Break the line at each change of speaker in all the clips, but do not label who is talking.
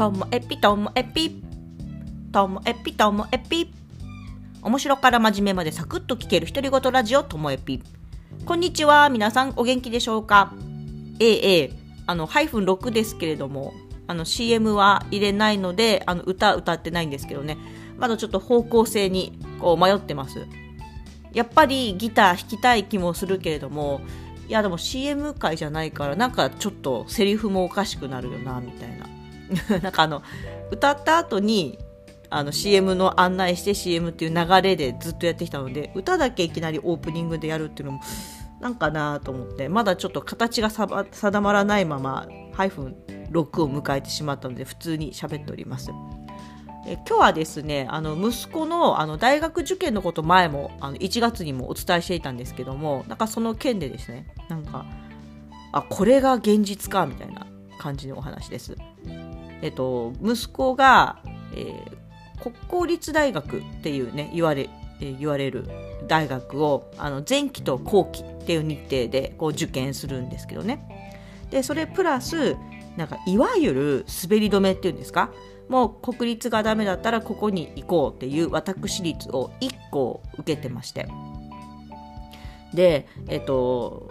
ともえぴともえぴともえぴともえぴ面白から真面目までサクッと聞ける独り言ラジオともえぴこんにちは。皆さんお元気でしょうか？ええええ。あのハイフン6ですけれどもあの CM は入れないのであの歌歌ってないんですけどね。まだちょっと方向性にこう迷ってます。やっぱりギター弾きたい気もするけれどもいやでも CM 界じゃないからなんかちょっとセリフもおかしくなるよなみたいな。なんかあの歌った後にあの CM の案内して CM っていう流れでずっとやってきたので歌だけいきなりオープニングでやるっていうのもなんかなと思ってまだちょっと形が定まらないままハイフン6を迎えてしまったので普通に喋っております。え今日はですねあの息子のあの大学受験のこと前もあの1月にもお伝えしていたんですけどもなんかその件でですねなんかあこれが現実かみたいな感じのお話です。えっと息子が、えー、国公立大学っていうね言われ、えー、言われる大学をあの前期と後期っていう日程でこう受験するんですけどね。でそれプラスなんかいわゆる滑り止めっていうんですか？もう国立がダメだったらここに行こうっていう私立を1個受けてまして。でえっと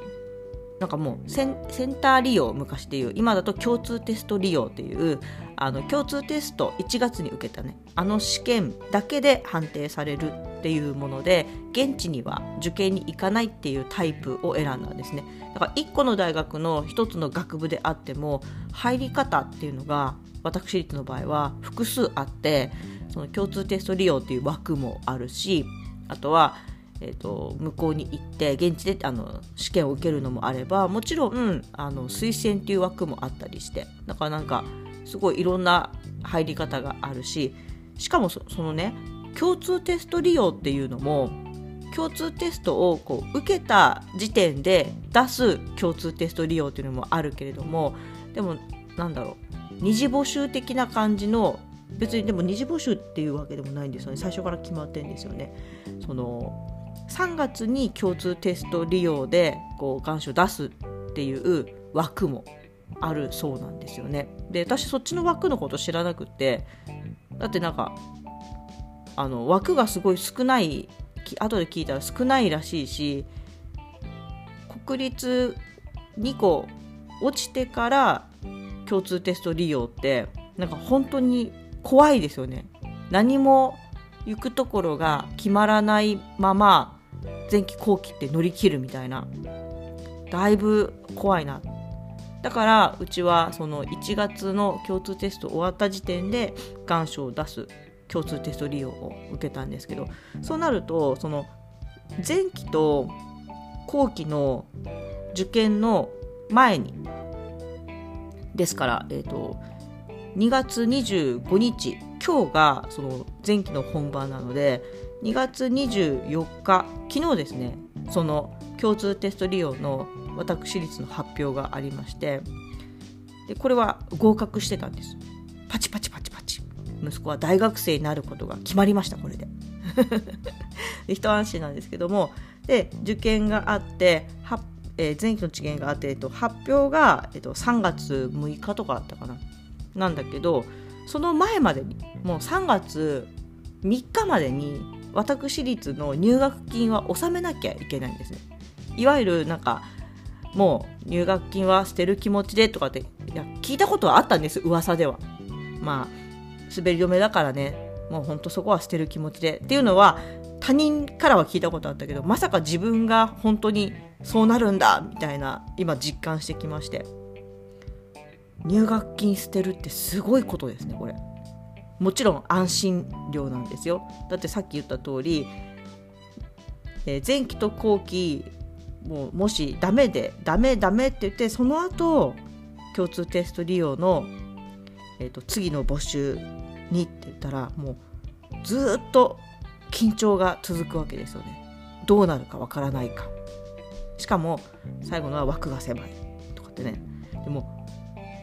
なんかもうセンター利用昔でいう今だと共通テスト利用っていうあの共通テスト1月に受けたねあの試験だけで判定されるっていうもので現地には受験に行かないっていうタイプを選んだんですね。だから1個の大学の1つの学部であっても入り方っていうのが私立の場合は複数あってその共通テスト利用っていう枠もあるしあとはえーと、向こうに行って現地であの試験を受けるのもあればもちろんあの推薦っていう枠もあったりしてだからなんかすごいいろんな入り方があるししかもそのね共通テスト利用っていうのも共通テストをこう受けた時点で出す共通テスト利用っていうのもあるけれどもでもなんだろう二次募集的な感じの別にでも二次募集っていうわけでもないんですよね最初から決まってんですよね。その3月に共通テスト利用でこう願書出すっていう枠もあるそうなんですよね。で私そっちの枠のこと知らなくてだってなんかあの枠がすごい少ない後で聞いたら少ないらしいし国立2個落ちてから共通テスト利用ってなんか本当に怖いですよね。何も行くところが決まらないまま前期後期って乗り切るみたいな。だいぶ怖いな。だからうちはその1月の共通テスト終わった時点で願書を出す共通テスト利用を受けたんですけどそうなるとその前期と後期の受験の前にですから、えーと、2月25日今日がその前期の本番なので2月24日昨日ですねその共通テスト利用の私立の発表がありましてでこれは合格してたんです。パチパチパチパチ。息子は大学生になることが決まりましたこれで。で一安心なんですけどもで受験があっては、えー、前期の知見があって、えっと、発表が、えっと、3月6日とかあったかな。なんだけどその前までにもう3月3日までに私立の入学金は納めなきゃいけないんですね。いわゆるなんかもう入学金は捨てる気持ちでとかっていや聞いたことはあったんです噂では。まあ滑り止めだからねもうほんとそこは捨てる気持ちでっていうのは他人からは聞いたことあったけどまさか自分が本当にそうなるんだみたいな今実感してきまして入学金捨てるってすごいことですねこれ。もちろん安心料なんですよ。だってさっき言った通り、えー、前期と後期もうもしダメでダメダメって言ってその後共通テスト利用の、えーと、次の募集にって言ったらもうずっと緊張が続くわけですよね。どうなるかわからないか。しかも最後のは枠が狭いとかってね。でも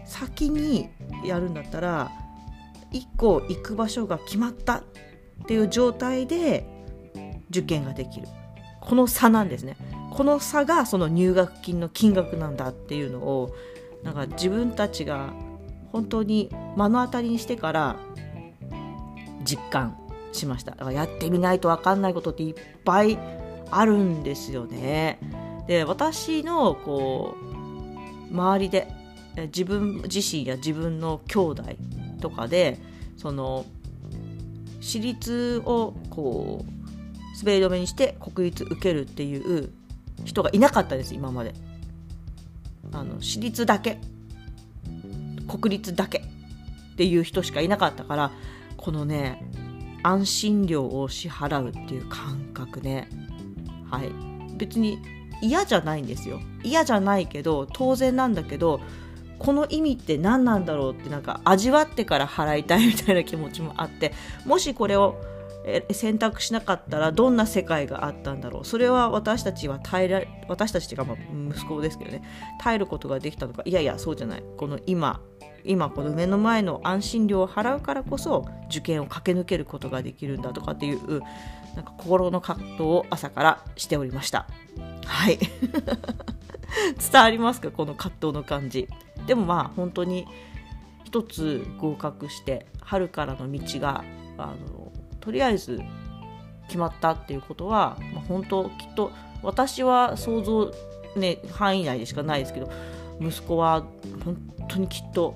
先にやるんだったら1個行く場所が決まったっていう状態で受験ができる。この差なんですね。この差がその入学金の金額なんだっていうのをなんか自分たちが本当に目の当たりにしてから実感しました。だからやってみないと分かんないことっていっぱいあるんですよね。で私のこう周りで自分自身や自分の兄弟とかでその私立をこう滑り止めにして国立受けるっていう人がいなかったです今まで。あの私立だけ。国立だけっていう人しかいなかったからこのね安心料を支払うっていう感覚ね。はい。別に嫌じゃないんですよ。嫌じゃないけど当然なんだけどこの意味って何なんだろうってなんか味わってから払いたいみたいな気持ちもあってもしこれを選択しなかったらどんな世界があったんだろう。それは私たちは耐えら私たちっていうかまあ息子ですけどね。耐えることができたのか。いやいやそうじゃない。この今今この目の前の安心料を払うからこそ受験を駆け抜けることができるんだとかっていうなんか心の葛藤を朝からしておりました。はい。伝わりますか？この葛藤の感じ。でもまあ本当に一つ合格して春からの道があのとりあえず決まったっていうことは、まあ、本当きっと私は想像、ね、範囲内でしかないですけど息子は本当にきっと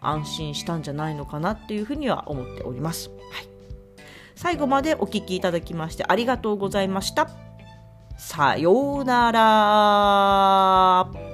安心したんじゃないのかなっていうふうには思っております。はい、最後までお聴きいただきましてありがとうございました。さようなら。